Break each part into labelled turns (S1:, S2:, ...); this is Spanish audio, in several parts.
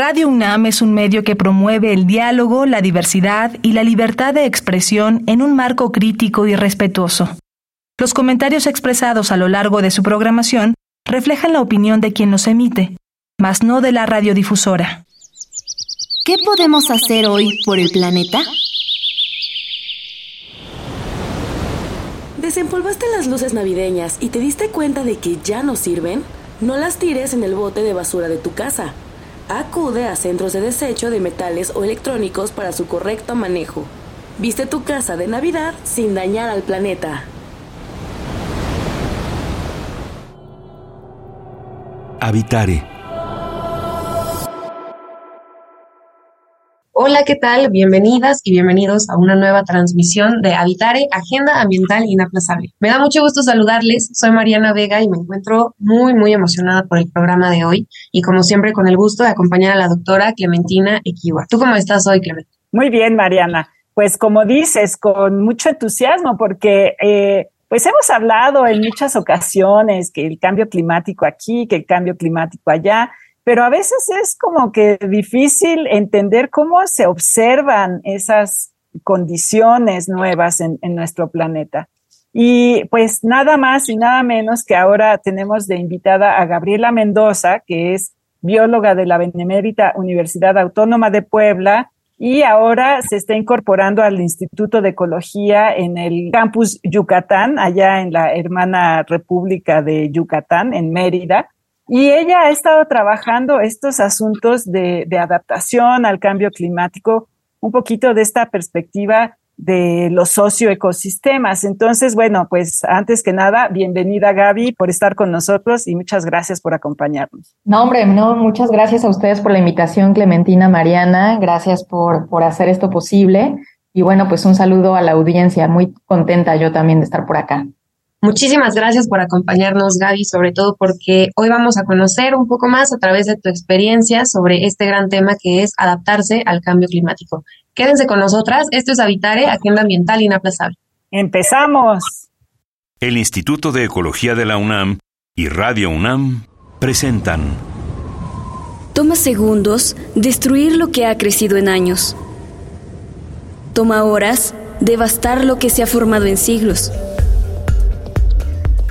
S1: Radio UNAM es un medio que promueve el diálogo, la diversidad y la libertad de expresión en un marco crítico y respetuoso. Los comentarios expresados a lo largo de su programación reflejan la opinión de quien los emite, mas no de la radiodifusora.
S2: ¿Qué podemos hacer hoy por el planeta?
S3: ¿Desempolvaste las luces navideñas y te diste cuenta de que ya no sirven? No las tires en el bote de basura de tu casa. Acude a centros de desecho de metales o electrónicos para su correcto manejo. Viste tu casa de Navidad sin dañar al planeta.
S4: Habitare
S5: Hola, ¿qué tal? Bienvenidas y bienvenidos a una nueva transmisión de Habitare, Agenda Ambiental Inaplazable. Me da mucho gusto saludarles, soy Mariana Vega y me encuentro muy, muy emocionada por el programa de hoy y como siempre con el gusto de acompañar a la doctora Clementina Equiwa. ¿Tú cómo estás hoy, Clementina?
S6: Muy bien, Mariana. Pues como dices, con mucho entusiasmo porque... Eh, pues hemos hablado en muchas ocasiones que el cambio climático aquí, que el cambio climático allá, pero a veces es como que difícil entender cómo se observan esas condiciones nuevas en, nuestro planeta. Y pues nada más y nada menos que ahora tenemos de invitada a Gabriela Mendoza, que es bióloga de la Benemérita Universidad Autónoma de Puebla y ahora se está incorporando al Instituto de Ecología en el campus Yucatán, allá en la hermana República de Yucatán, en Mérida. Y ella ha estado trabajando estos asuntos de, adaptación al cambio climático, un poquito de esta perspectiva de los socioecosistemas. Entonces, bueno, pues antes que nada, bienvenida Gaby por estar con nosotros y muchas gracias por acompañarnos.
S7: No, hombre, no, muchas gracias a ustedes por la invitación, Clementina, Mariana, gracias por, por hacer esto posible. Y bueno, pues un saludo a la audiencia, muy contenta yo también de estar por acá.
S5: Muchísimas gracias por acompañarnos, Gaby, sobre todo porque hoy vamos a conocer un poco más a través de tu experiencia sobre este gran tema que es adaptarse al cambio climático. Quédense con nosotras, esto es Habitare, Agenda Ambiental Inaplazable.
S6: ¡Empezamos!
S4: El Instituto de Ecología de la UNAM y Radio UNAM presentan.
S8: Toma segundos destruir lo que ha crecido en años. Toma horas devastar lo que se ha formado en siglos.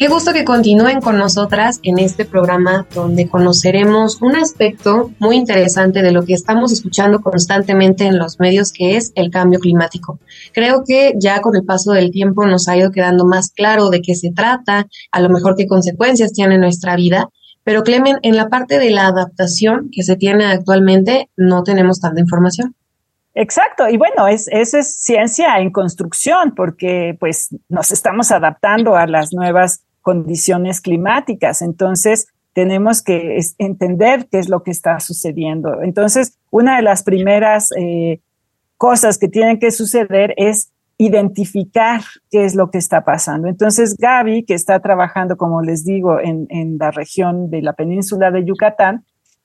S5: Qué gusto que continúen con nosotras en este programa donde conoceremos un aspecto muy interesante de lo que estamos escuchando constantemente en los medios, que es el cambio climático. Creo que ya con el paso del tiempo nos ha ido quedando más claro de qué se trata, a lo mejor qué consecuencias tiene nuestra vida, pero Clemen, en la parte de la adaptación que se tiene actualmente no tenemos tanta información.
S6: Exacto, y bueno, es, eso es ciencia en construcción, porque pues nos estamos adaptando a las nuevas condiciones climáticas. Entonces, tenemos que entender qué es lo que está sucediendo. Entonces, una de las primeras eh, cosas que tienen que suceder es identificar qué es lo que está pasando. Entonces, Gaby, que está trabajando, como les digo, en, la región de la península de Yucatán,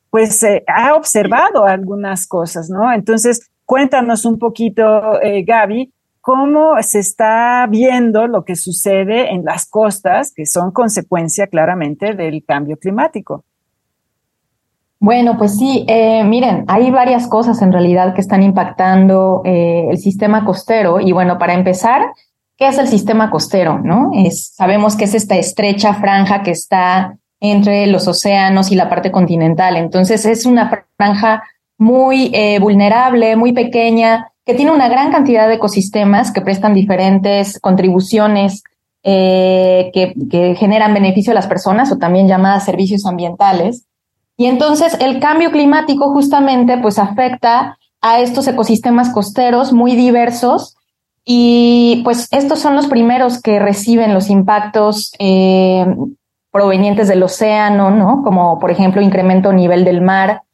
S6: pues eh, ha observado algunas cosas, ¿no? Entonces, cuéntanos un poquito, eh, Gaby, cómo se está viendo lo que sucede en las costas, que son consecuencia claramente del cambio climático.
S7: Bueno, pues sí, eh, miren, hay varias cosas en realidad que están impactando eh, el sistema costero. Y bueno, para empezar, ¿qué es el sistema costero? ¿No? Sabemos que es esta estrecha franja que está entre los océanos y la parte continental. Entonces es una franja muy eh, vulnerable, muy pequeña, que tiene una gran cantidad de ecosistemas que prestan diferentes contribuciones eh, que, generan beneficio a las personas o también llamadas servicios ambientales. Y entonces el cambio climático justamente pues afecta a estos ecosistemas costeros muy diversos y pues estos son los primeros que reciben los impactos eh, provenientes del océano, ¿no? Como por ejemplo incremento nivel del mar,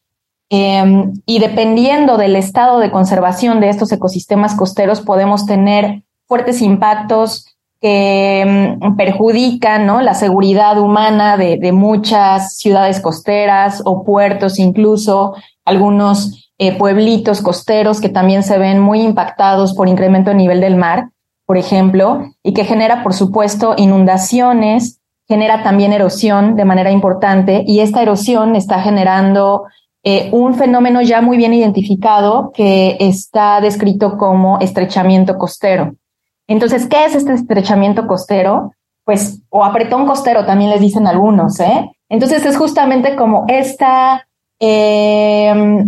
S7: Em, y dependiendo del estado de conservación de estos ecosistemas costeros, podemos tener fuertes impactos que mm, perjudican ¿no? la seguridad humana de, de, muchas ciudades costeras o puertos, incluso algunos eh, pueblitos costeros que también se ven muy impactados por incremento de nivel del mar, por ejemplo, y que genera, por supuesto, inundaciones, genera también erosión de manera importante, y esta erosión está generando eh, un fenómeno ya muy bien identificado que está descrito como estrechamiento costero. Entonces, ¿qué es este estrechamiento costero? Pues, o apretón costero también les dicen algunos, ¿eh? Entonces es justamente como esta, eh,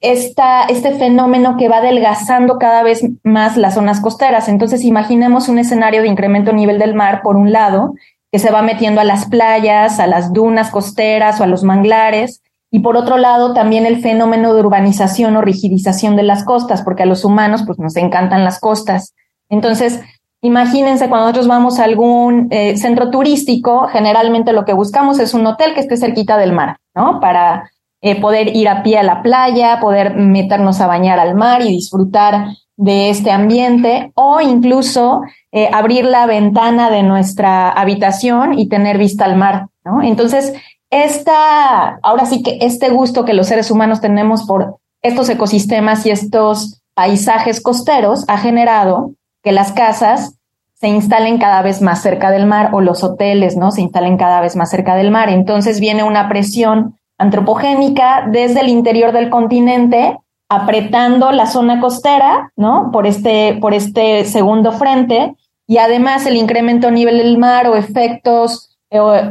S7: esta, este fenómeno que va adelgazando cada vez más las zonas costeras. Entonces imaginemos un escenario de incremento nivel del mar, por un lado, que se va metiendo a las playas, a las dunas costeras o a los manglares, y por otro lado también el fenómeno de urbanización o rigidización de las costas, porque a los humanos pues nos encantan las costas. Entonces, imagínense cuando nosotros vamos a algún eh, centro turístico, generalmente lo que buscamos es un hotel que esté cerquita del mar, ¿no? Para eh, poder ir a pie a la playa, poder meternos a bañar al mar y disfrutar de este ambiente o incluso eh, abrir la ventana de nuestra habitación y tener vista al mar, ¿no? Entonces, esta, ahora sí que este gusto que los seres humanos tenemos por estos ecosistemas y estos paisajes costeros ha generado que las casas se instalen cada vez más cerca del mar o los hoteles, ¿no? Se instalen cada vez más cerca del mar. Entonces viene una presión antropogénica desde el interior del continente apretando la zona costera, ¿no? Por este, por este segundo frente y además el incremento a nivel del mar o efectos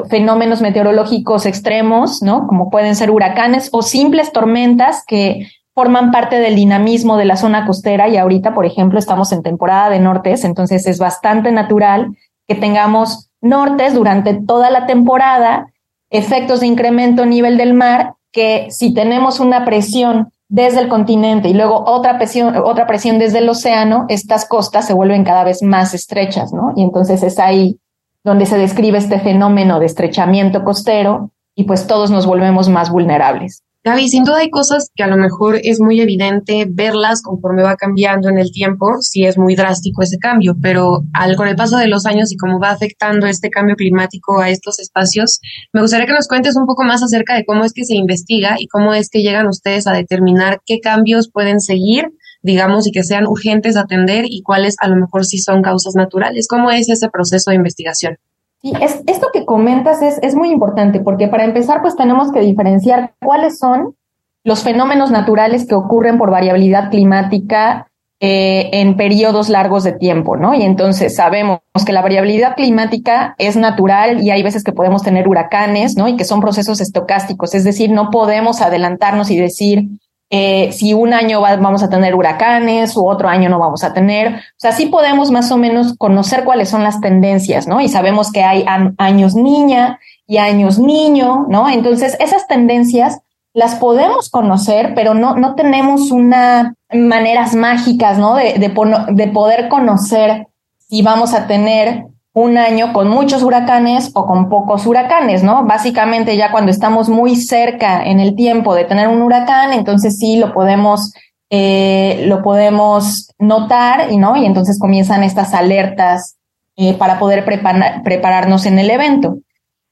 S7: fenómenos meteorológicos extremos, ¿no? Como pueden ser huracanes o simples tormentas que forman parte del dinamismo de la zona costera y ahorita, por ejemplo, estamos en temporada de nortes, entonces es bastante natural que tengamos nortes durante toda la temporada, efectos de incremento nivel del mar, que si tenemos una presión desde el continente y luego otra presión, otra presión desde el océano, estas costas se vuelven cada vez más estrechas, ¿no? Y entonces es ahí donde se describe este fenómeno de estrechamiento costero y pues todos nos volvemos más vulnerables.
S5: Gaby, sin duda hay cosas que a lo mejor es muy evidente verlas conforme va cambiando en el tiempo, si es muy drástico ese cambio, pero al, con el paso de los años y cómo va afectando este cambio climático a estos espacios, me gustaría que nos cuentes un poco más acerca de cómo es que se investiga y cómo es que llegan ustedes a determinar qué cambios pueden seguir, digamos, y que sean urgentes a atender y cuáles a lo mejor sí son causas naturales. ¿Cómo es ese proceso de investigación?
S7: Sí, es, esto que comentas es, es muy importante porque para empezar pues tenemos que diferenciar cuáles son los fenómenos naturales que ocurren por variabilidad climática eh, en periodos largos de tiempo, ¿no? Y entonces sabemos que la variabilidad climática es natural y hay veces que podemos tener huracanes, ¿no? Y que son procesos estocásticos, es decir, no podemos adelantarnos y decir, eh, si un año vamos a tener huracanes u otro año no vamos a tener. O sea, sí podemos más o menos conocer cuáles son las tendencias, ¿no? Y sabemos que hay años niña y años niño, ¿no? Entonces, esas tendencias las podemos conocer, pero no, no tenemos una maneras mágicas, ¿no? De, de, de poder conocer si vamos a tener un año con muchos huracanes o con pocos huracanes, ¿no? Básicamente ya cuando estamos muy cerca en el tiempo de tener un huracán, entonces sí lo podemos, eh, lo podemos notar, y ¿no? Y entonces comienzan estas alertas eh, para poder prepararnos en el evento.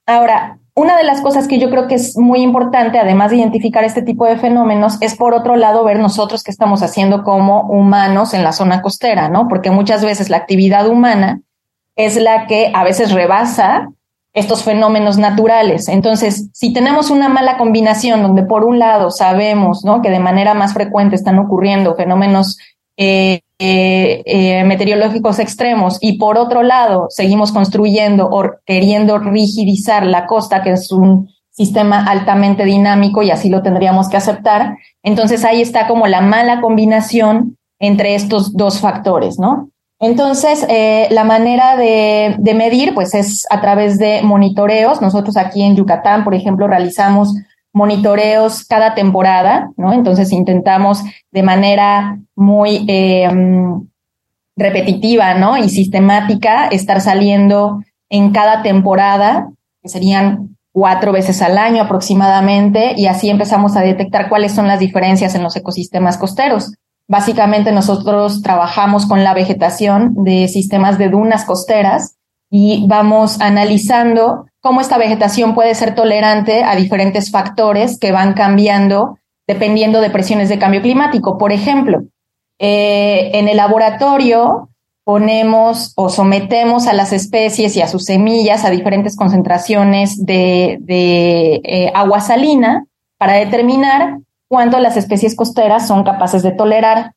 S7: Ahora, una de las cosas que yo creo que es muy importante, además de identificar este tipo de fenómenos, es por otro lado ver nosotros qué estamos haciendo como humanos en la zona costera, ¿no? Porque muchas veces la actividad humana es la que a veces rebasa estos fenómenos naturales. Entonces, si tenemos una mala combinación donde por un lado sabemos ¿no? que de manera más frecuente están ocurriendo fenómenos eh, eh, eh, meteorológicos extremos y por otro lado seguimos construyendo o queriendo rigidizar la costa, que es un sistema altamente dinámico y así lo tendríamos que aceptar, entonces ahí está como la mala combinación entre estos dos factores, ¿no? Entonces, eh, la manera de, medir, pues es a través de monitoreos. Nosotros aquí en Yucatán, por ejemplo, realizamos monitoreos cada temporada, ¿no? Entonces intentamos de manera muy em, repetitiva, ¿no? Y sistemática estar saliendo en cada temporada, que serían cuatro veces al año aproximadamente, y así empezamos a detectar cuáles son las diferencias en los ecosistemas costeros. Básicamente nosotros trabajamos con la vegetación de sistemas de dunas costeras y vamos analizando cómo esta vegetación puede ser tolerante a diferentes factores que van cambiando dependiendo de presiones de cambio climático. Por ejemplo, eh, en el laboratorio ponemos o sometemos a las especies y a sus semillas a diferentes concentraciones de, eh, agua salina para determinar cuánto las especies costeras son capaces de tolerar.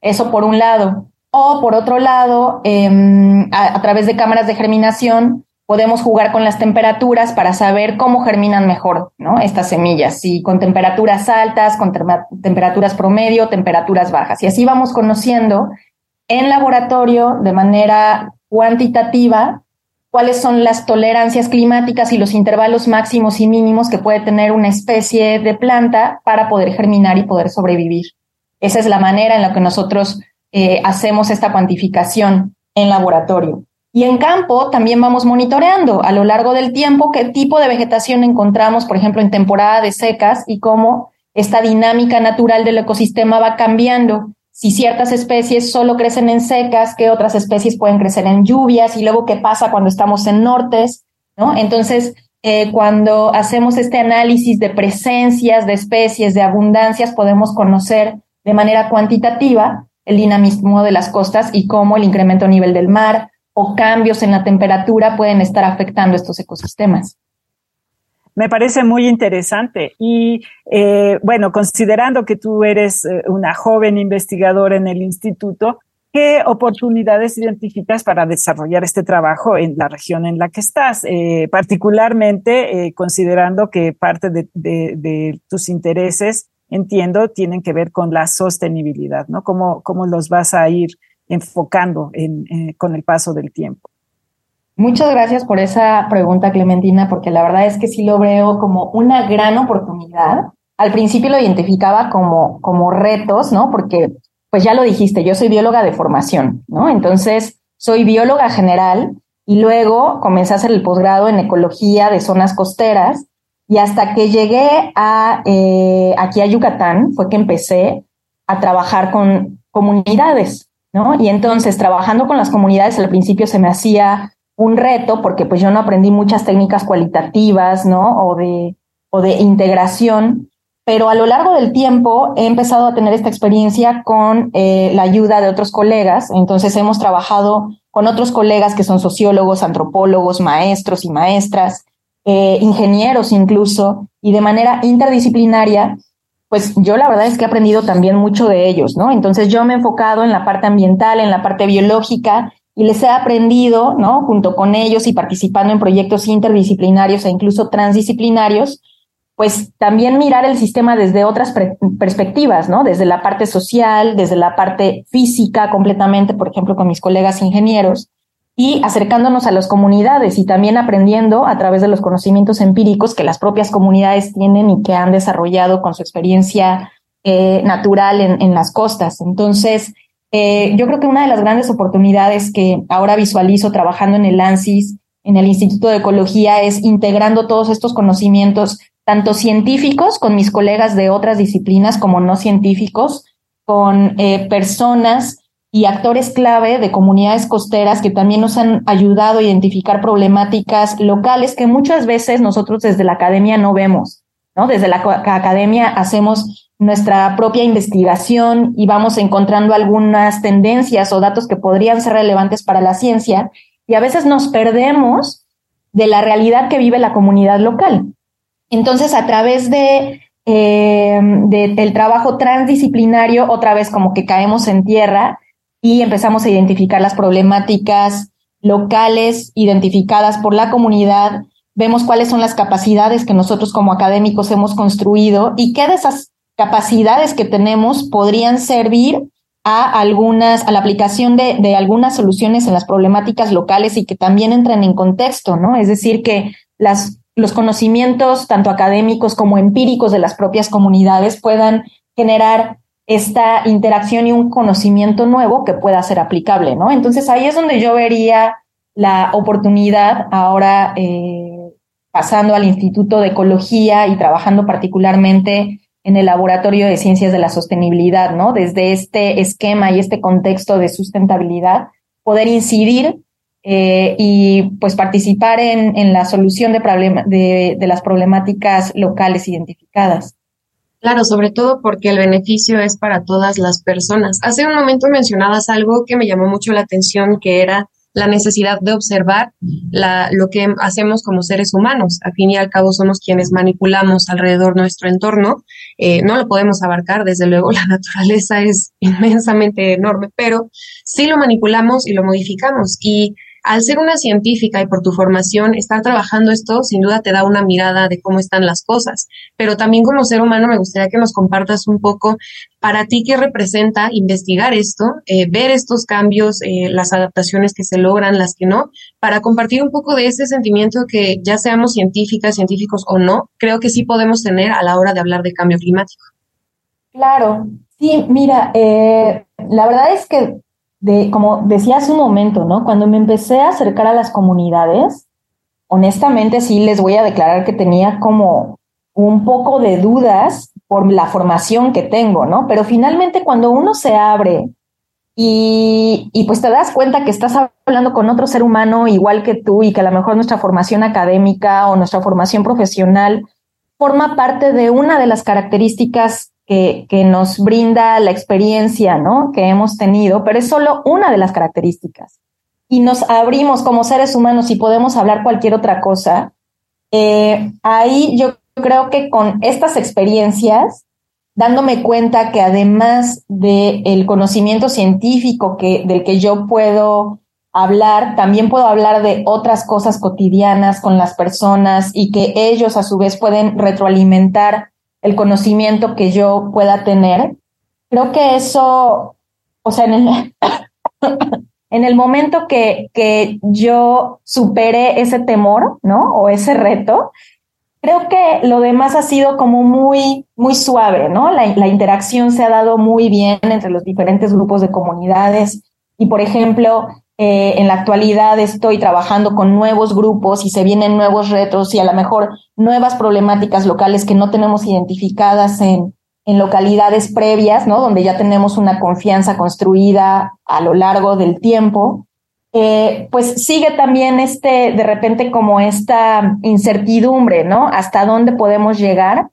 S7: Eso por un lado. O por otro lado, em, a, través de cámaras de germinación, podemos jugar con las temperaturas para saber cómo germinan mejor ¿no? estas semillas, si con temperaturas altas, con temperaturas promedio, temperaturas bajas. Y así vamos conociendo en laboratorio de manera cuantitativa cuáles son las tolerancias climáticas y los intervalos máximos y mínimos que puede tener una especie de planta para poder germinar y poder sobrevivir. Esa es la manera en la que nosotros eh, hacemos esta cuantificación en laboratorio. Y en campo también vamos monitoreando a lo largo del tiempo qué tipo de vegetación encontramos, por ejemplo, en temporada de secas y cómo esta dinámica natural del ecosistema va cambiando si ciertas especies solo crecen en secas, qué otras especies pueden crecer en lluvias y luego qué pasa cuando estamos en nortes, ¿no? Entonces, eh, cuando hacemos este análisis de presencias de especies, de abundancias, podemos conocer de manera cuantitativa el dinamismo de las costas y cómo el incremento a nivel del mar o cambios en la temperatura pueden estar afectando estos ecosistemas.
S6: Me parece muy interesante. Y eh, bueno, considerando que tú eres eh, una joven investigadora en el instituto, ¿qué oportunidades identificas para desarrollar este trabajo en la región en la que estás? Eh, particularmente considerando que parte de, tus intereses, entiendo, tienen que ver con la sostenibilidad, ¿no? ¿Cómo, cómo los vas a ir enfocando con el paso del tiempo?
S7: Muchas gracias por esa pregunta, Clementina, porque la verdad es que sí lo veo como una gran oportunidad. Al principio lo identificaba como, como retos, ¿no? Porque, pues ya lo dijiste, yo soy bióloga de formación, ¿no? Entonces, soy bióloga general y luego comencé a hacer el posgrado en ecología de zonas costeras y hasta que llegué a, eh, aquí a Yucatán fue que empecé a trabajar con comunidades, ¿no? Y entonces, trabajando con las comunidades al principio se me hacía un reto porque pues yo no aprendí muchas técnicas cualitativas, ¿no? O de, o de integración, pero a lo largo del tiempo he empezado a tener esta experiencia con eh, la ayuda de otros colegas, entonces hemos trabajado con otros colegas que son sociólogos, antropólogos, maestros y maestras, eh, ingenieros incluso, y de manera interdisciplinaria, pues yo la verdad es que he aprendido también mucho de ellos, ¿no? Entonces yo me he enfocado en la parte ambiental, en la parte biológica, y les he aprendido, ¿no? Junto con ellos y participando en proyectos interdisciplinarios e incluso transdisciplinarios, pues también mirar el sistema desde otras perspectivas, ¿no? Desde la parte social, desde la parte física completamente, por ejemplo, con mis colegas ingenieros, y acercándonos a las comunidades y también aprendiendo a través de los conocimientos empíricos que las propias comunidades tienen y que han desarrollado con su experiencia eh, natural en, en las costas. Entonces, eh, yo creo que una de las grandes oportunidades que ahora visualizo trabajando en el ANSIS, en el Instituto de Ecología, es integrando todos estos conocimientos, tanto científicos con mis colegas de otras disciplinas como no científicos, con eh, personas y actores clave de comunidades costeras que también nos han ayudado a identificar problemáticas locales que muchas veces nosotros desde la academia no vemos, ¿no? Desde la academia hacemos nuestra propia investigación y vamos encontrando algunas tendencias o datos que podrían ser relevantes para la ciencia y a veces nos perdemos de la realidad que vive la comunidad local. Entonces, a través de, eh, del trabajo transdisciplinario, otra vez como que caemos en tierra y empezamos a identificar las problemáticas locales identificadas por la comunidad, vemos cuáles son las capacidades que nosotros como académicos hemos construido y qué de esas capacidades que tenemos podrían servir a algunas, a la aplicación de, de, algunas soluciones en las problemáticas locales y que también entren en contexto, ¿no? Es decir, que las, los conocimientos, tanto académicos como empíricos de las propias comunidades, puedan generar esta interacción y un conocimiento nuevo que pueda ser aplicable, ¿no? Entonces ahí es donde yo vería la oportunidad ahora eh, pasando al Instituto de Ecología y trabajando particularmente en el Laboratorio de Ciencias de la Sostenibilidad, ¿no? Desde este esquema y este contexto de sustentabilidad, poder incidir eh, y pues participar en, en la solución de, de, de las problemáticas locales identificadas.
S5: Claro, sobre todo porque el beneficio es para todas las personas. Hace un momento mencionabas algo que me llamó mucho la atención, que era la necesidad de observar la, lo que hacemos como seres humanos. A fin y al cabo somos quienes manipulamos alrededor nuestro entorno. Eh, no lo podemos abarcar, desde luego la naturaleza es inmensamente enorme, pero sí lo manipulamos y lo modificamos. Y al ser una científica y por tu formación, estar trabajando esto sin duda te da una mirada de cómo están las cosas. Pero también como ser humano me gustaría que nos compartas un poco para ti qué representa investigar esto, eh, ver estos cambios, eh, las adaptaciones que se logran, las que no, para compartir un poco de ese sentimiento que ya seamos científicas, científicos o no, creo que sí podemos tener a la hora de hablar de cambio climático.
S7: Claro, sí, mira, eh, la verdad es que de, como decía hace un momento, ¿no? Cuando me empecé a acercar a las comunidades, honestamente sí les voy a declarar que tenía como un poco de dudas por la formación que tengo, ¿no? Pero finalmente cuando uno se abre y, y, pues te das cuenta que estás hablando con otro ser humano igual que tú y que a lo mejor nuestra formación académica o nuestra formación profesional forma parte de una de las características que, nos brinda la experiencia ¿no? que hemos tenido, pero es solo una de las características. Y nos abrimos como seres humanos y podemos hablar cualquier otra cosa. Eh, ahí yo creo que con estas experiencias, dándome cuenta que además del conocimiento científico que, del que yo puedo hablar, también puedo hablar de otras cosas cotidianas con las personas y que ellos a su vez pueden retroalimentar el conocimiento que yo pueda tener. Creo que eso, o sea, en el, en el momento que, que yo supere ese temor, ¿no? O ese reto, creo que lo demás ha sido como muy, muy suave, ¿no? La, la, interacción se ha dado muy bien entre los diferentes grupos de comunidades. Y, por ejemplo, eh, en la actualidad estoy trabajando con nuevos grupos y se vienen nuevos retos y a lo mejor nuevas problemáticas locales que no tenemos identificadas en, en localidades previas, ¿no? Donde ya tenemos una confianza construida a lo largo del tiempo. Eh, pues sigue también este, de repente como esta incertidumbre, ¿no? Hasta dónde podemos llegar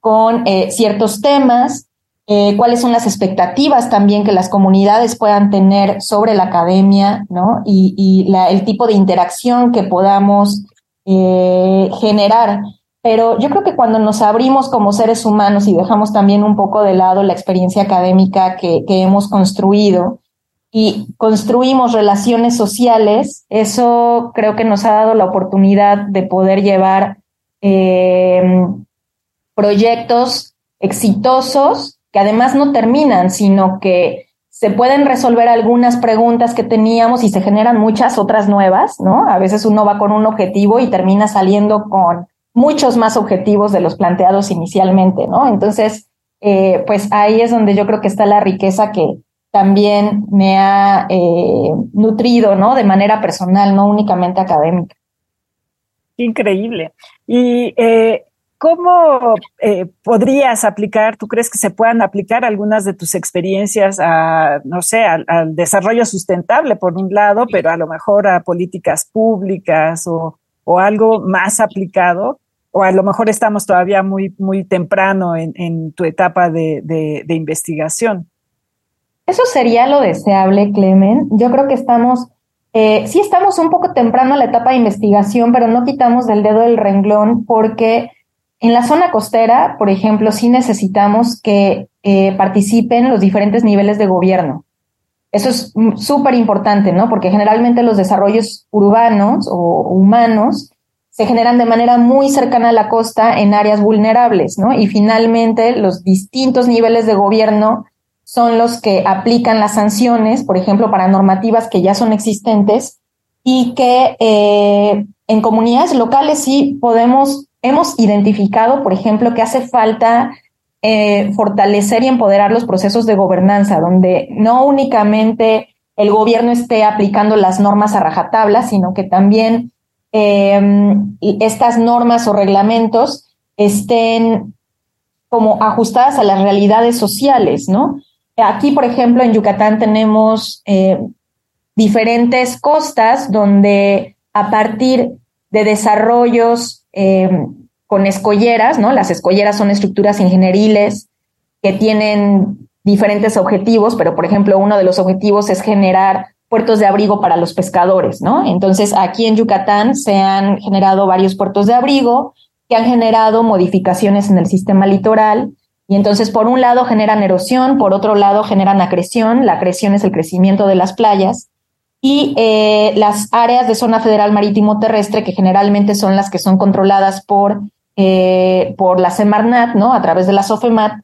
S7: con eh, ciertos temas, eh, cuáles son las expectativas también que las comunidades puedan tener sobre la academia, ¿no? Y, el tipo de interacción que podamos eh, generar. Pero yo creo que cuando nos abrimos como seres humanos y dejamos también un poco de lado la experiencia académica que, que hemos construido y construimos relaciones sociales, eso creo que nos ha dado la oportunidad de poder llevar eh, proyectos exitosos que además no terminan, sino que se pueden resolver algunas preguntas que teníamos y se generan muchas otras nuevas, ¿no? A veces uno va con un objetivo y termina saliendo con muchos más objetivos de los planteados inicialmente, ¿no? Entonces, eh, pues ahí es donde yo creo que está la riqueza que también me ha eh, nutrido, ¿no? De manera personal, no únicamente académica.
S6: Increíble. Y eh, ¿Cómo eh, podrías aplicar, tú crees que se puedan aplicar algunas de tus experiencias a, no sé, al, desarrollo sustentable por un lado, pero a lo mejor a políticas públicas o, o algo más aplicado? O a lo mejor estamos todavía muy, muy temprano en, en tu etapa de, de, de investigación.
S7: Eso sería lo deseable, Clemen. Yo creo que estamos eh, sí estamos un poco temprano en la etapa de investigación, pero no quitamos del dedo el renglón porque en la zona costera, por ejemplo, sí necesitamos que eh, participen los diferentes niveles de gobierno. Eso es súper importante, ¿no? Porque generalmente los desarrollos urbanos o humanos se generan de manera muy cercana a la costa en áreas vulnerables, ¿no? Y finalmente los distintos niveles de gobierno son los que aplican las sanciones, por ejemplo, para normativas que ya son existentes y que eh, en comunidades locales sí podemos hemos identificado, por ejemplo, que hace falta eh, fortalecer y empoderar los procesos de gobernanza, donde no únicamente el gobierno esté aplicando las normas a rajatabla, sino que también em, estas normas o reglamentos estén como ajustadas a las realidades sociales, ¿no? Aquí, por ejemplo, en Yucatán tenemos eh, diferentes costas donde a partir de desarrollos eh, con escolleras, ¿no? Las escolleras son estructuras ingenieriles que tienen diferentes objetivos, pero por ejemplo, uno de los objetivos es generar puertos de abrigo para los pescadores, ¿no? Entonces, aquí en Yucatán se han generado varios puertos de abrigo que han generado modificaciones en el sistema litoral y entonces, por un lado, generan erosión, por otro lado, generan acreción. La acreción es el crecimiento de las playas. Y eh, las áreas de zona federal marítimo terrestre, que generalmente son las que son controladas por, eh, por la Semarnat, ¿no? A través de la SOFEMAT,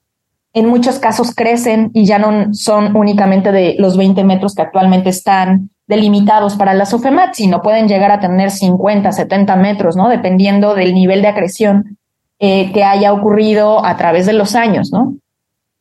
S7: en muchos casos crecen y ya no son únicamente de los 20 metros que actualmente están delimitados para la SOFEMAT, sino pueden llegar a tener 50, 70 metros, ¿no? Dependiendo del nivel de acreción eh, que haya ocurrido a través de los años, ¿no?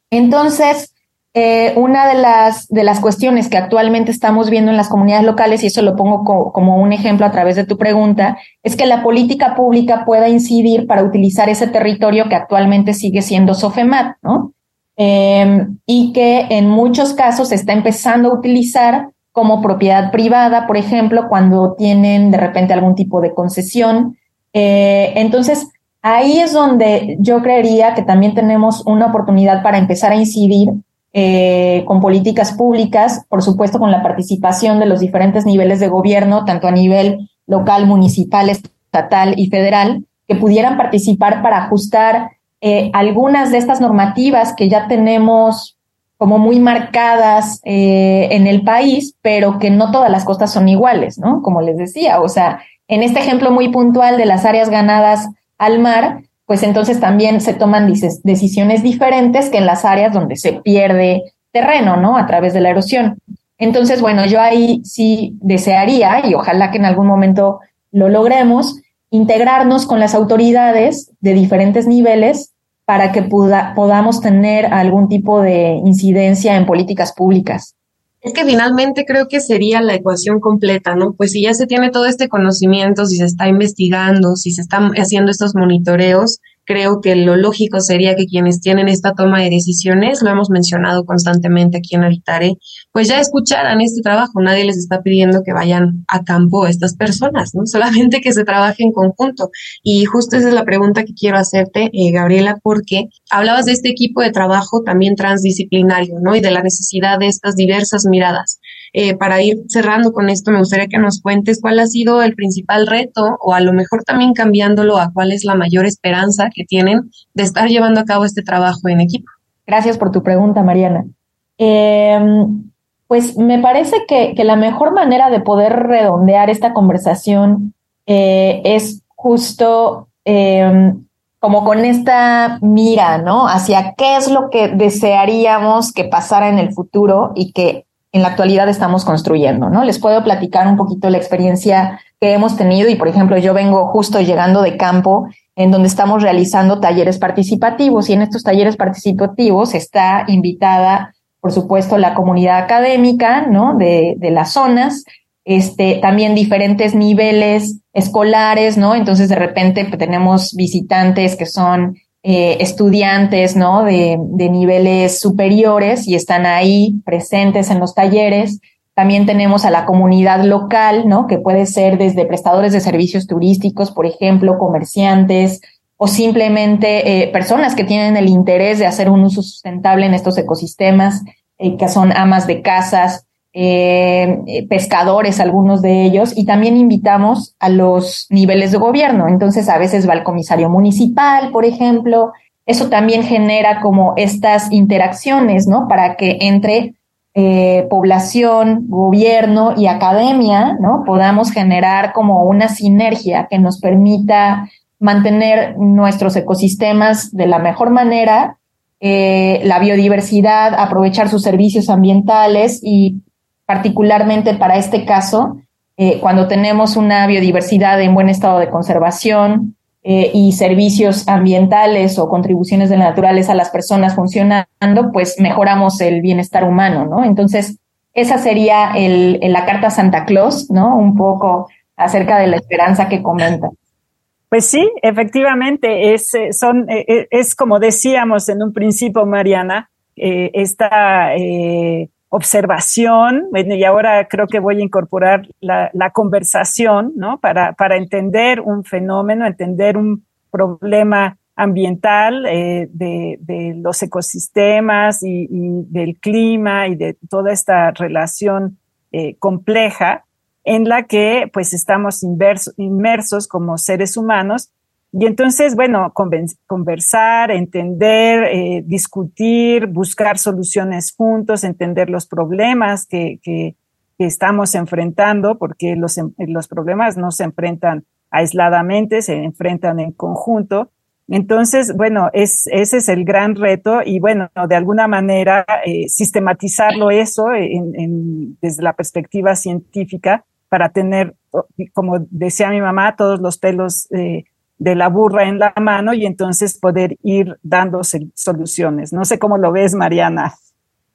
S7: Entonces, eh, una de las, de las cuestiones que actualmente estamos viendo en las comunidades locales, y eso lo pongo como un ejemplo a través de tu pregunta, es que la política pública pueda incidir para utilizar ese territorio que actualmente sigue siendo SOFEMAT, ¿no? Em, y que en muchos casos se está empezando a utilizar como propiedad privada, por ejemplo, cuando tienen de repente algún tipo de concesión. Eh, entonces, ahí es donde yo creería que también tenemos una oportunidad para empezar a incidir eh, con políticas públicas, por supuesto con la participación de los diferentes niveles de gobierno, tanto a nivel local, municipal, estatal y federal, que pudieran participar para ajustar eh, algunas de estas normativas que ya tenemos como muy marcadas eh, en el país, pero que no todas las costas son iguales, ¿no? Como les decía, o sea, en este ejemplo muy puntual de las áreas ganadas al mar, pues entonces también se toman decisiones diferentes que en las áreas donde se pierde terreno, ¿no? A través de la erosión. Entonces, bueno, yo ahí sí desearía, y ojalá que en algún momento lo logremos, integrarnos con las autoridades de diferentes niveles para que podamos tener algún tipo de incidencia en políticas públicas.
S5: Es que finalmente creo que sería la ecuación completa, ¿no? Pues si ya se tiene todo este conocimiento, si se está investigando, si se están haciendo estos monitoreos, creo que lo lógico sería que quienes tienen esta toma de decisiones, lo hemos mencionado constantemente aquí en Habitare, pues ya escucharan este trabajo. Nadie les está pidiendo que vayan a campo estas personas, ¿no? Solamente que se trabaje en conjunto. Y justo esa es la pregunta que quiero hacerte, eh, Gabriela, porque hablabas de este equipo de trabajo también transdisciplinario, ¿no? Y de la necesidad de estas diversas miradas. Eh, para ir cerrando con esto, me gustaría que nos cuentes cuál ha sido el principal reto o a lo mejor también cambiándolo a cuál es la mayor esperanza que tienen de estar llevando a cabo este trabajo en equipo.
S7: Gracias por tu pregunta, Mariana. Em, pues me parece que, la mejor manera de poder redondear esta conversación eh, es justo em, como con esta mira, ¿no? Hacia qué es lo que desearíamos que pasara en el futuro y que en la actualidad estamos construyendo, ¿no? Les puedo platicar un poquito la experiencia que hemos tenido y, por ejemplo, yo vengo justo llegando de campo en donde estamos realizando talleres participativos y en estos talleres participativos está invitada, por supuesto, la comunidad académica, ¿no? De, de las zonas, este, también diferentes niveles escolares, ¿no? Entonces, de repente pues, tenemos visitantes que son eh, estudiantes, ¿no? De, de niveles superiores y están ahí presentes en los talleres. También tenemos a la comunidad local, ¿no? Que puede ser desde prestadores de servicios turísticos, por ejemplo, comerciantes o simplemente eh, personas que tienen el interés de hacer un uso sustentable en estos ecosistemas, eh, que son amas de casas, eh, pescadores, algunos de ellos, y también invitamos a los niveles de gobierno. Entonces, a veces va el comisario municipal, por ejemplo. Eso también genera como estas interacciones, ¿no? Para que entre eh, población, gobierno y academia, ¿no? Podamos generar como una sinergia que nos permita mantener nuestros ecosistemas de la mejor manera, eh, la biodiversidad, aprovechar sus servicios ambientales y particularmente para este caso, eh, cuando tenemos una biodiversidad en buen estado de conservación eh, y servicios ambientales o contribuciones de la naturaleza a las personas funcionando, pues mejoramos el bienestar humano, ¿no? Entonces, esa sería el, la carta Santa Claus, ¿no? Un poco acerca de la esperanza que comenta.
S6: Pues sí, efectivamente, es, eh, son, eh, eh, es como decíamos en un principio, Mariana, esta observación, y ahora creo que voy a incorporar la, conversación, ¿no? Para, para entender un fenómeno, entender un problema ambiental de, los ecosistemas y, del clima y de toda esta relación compleja en la que pues estamos inmersos como seres humanos. Y entonces, bueno, conversar, entender, eh, discutir, buscar soluciones juntos, entender los problemas que, que, estamos enfrentando, porque los, em, los problemas no se enfrentan aisladamente, se enfrentan en conjunto. Entonces, bueno, es, ese es el gran reto y bueno, de alguna manera eh, sistematizarlo eso desde la perspectiva científica para tener, como decía mi mamá, todos los pelos eh, de la burra en la mano y entonces poder ir dándose soluciones. No sé cómo lo ves, Mariana.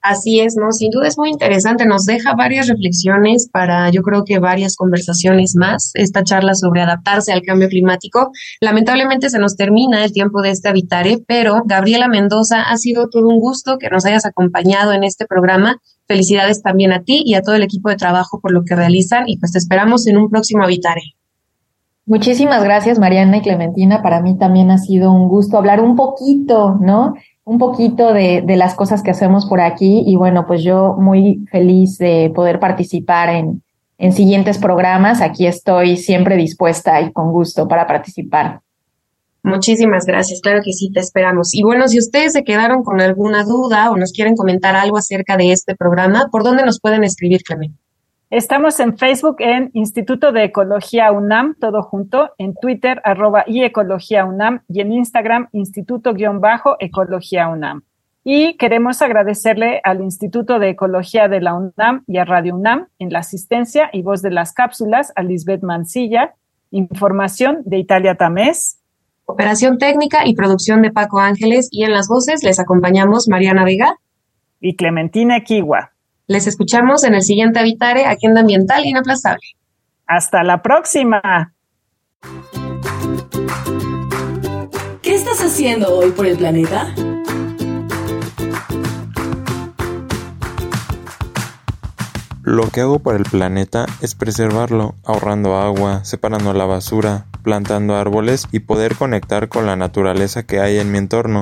S5: Así es, ¿no? Sin duda es muy interesante. Nos deja varias reflexiones para, yo creo que varias conversaciones más. Esta charla sobre adaptarse al cambio climático. Lamentablemente se nos termina el tiempo de este Habitare, pero Gabriela Mendoza, ha sido todo un gusto que nos hayas acompañado en este programa Felicidades también a ti y a todo el equipo de trabajo por lo que realizan y pues te esperamos en un próximo Habitare.
S7: Muchísimas gracias Mariana y Clementina. Para mí también ha sido un gusto hablar un poquito, ¿no? Un poquito de, las cosas que hacemos por aquí y bueno, pues yo muy feliz de poder participar en, en siguientes programas. Aquí estoy siempre dispuesta y con gusto para participar.
S5: Muchísimas gracias, claro que sí, te esperamos. Y bueno, si ustedes se quedaron con alguna duda o nos quieren comentar algo acerca de este programa, ¿por dónde nos pueden escribir, Clemente?
S6: Estamos en Facebook en Instituto de Ecología UNAM, todo junto, en Twitter, arroba y Ecología UNAM, y en Instagram, Instituto-Ecología UNAM. Y queremos agradecerle al Instituto de Ecología de la UNAM y a Radio UNAM en la asistencia y voz de las cápsulas a Lisbeth Mancilla, información de Italia Tamés,
S5: Operación técnica y producción de Paco Ángeles y en las voces les acompañamos Mariana Vega
S6: y Clementina Kiwa.
S5: Les escuchamos en el siguiente Habitare, Agenda Ambiental Inaplazable.
S6: Hasta la próxima.
S3: ¿Qué estás haciendo hoy por el planeta?
S9: Lo que hago para el planeta es preservarlo, ahorrando agua, separando la basura, plantando árboles y poder conectar con la naturaleza que hay en mi entorno.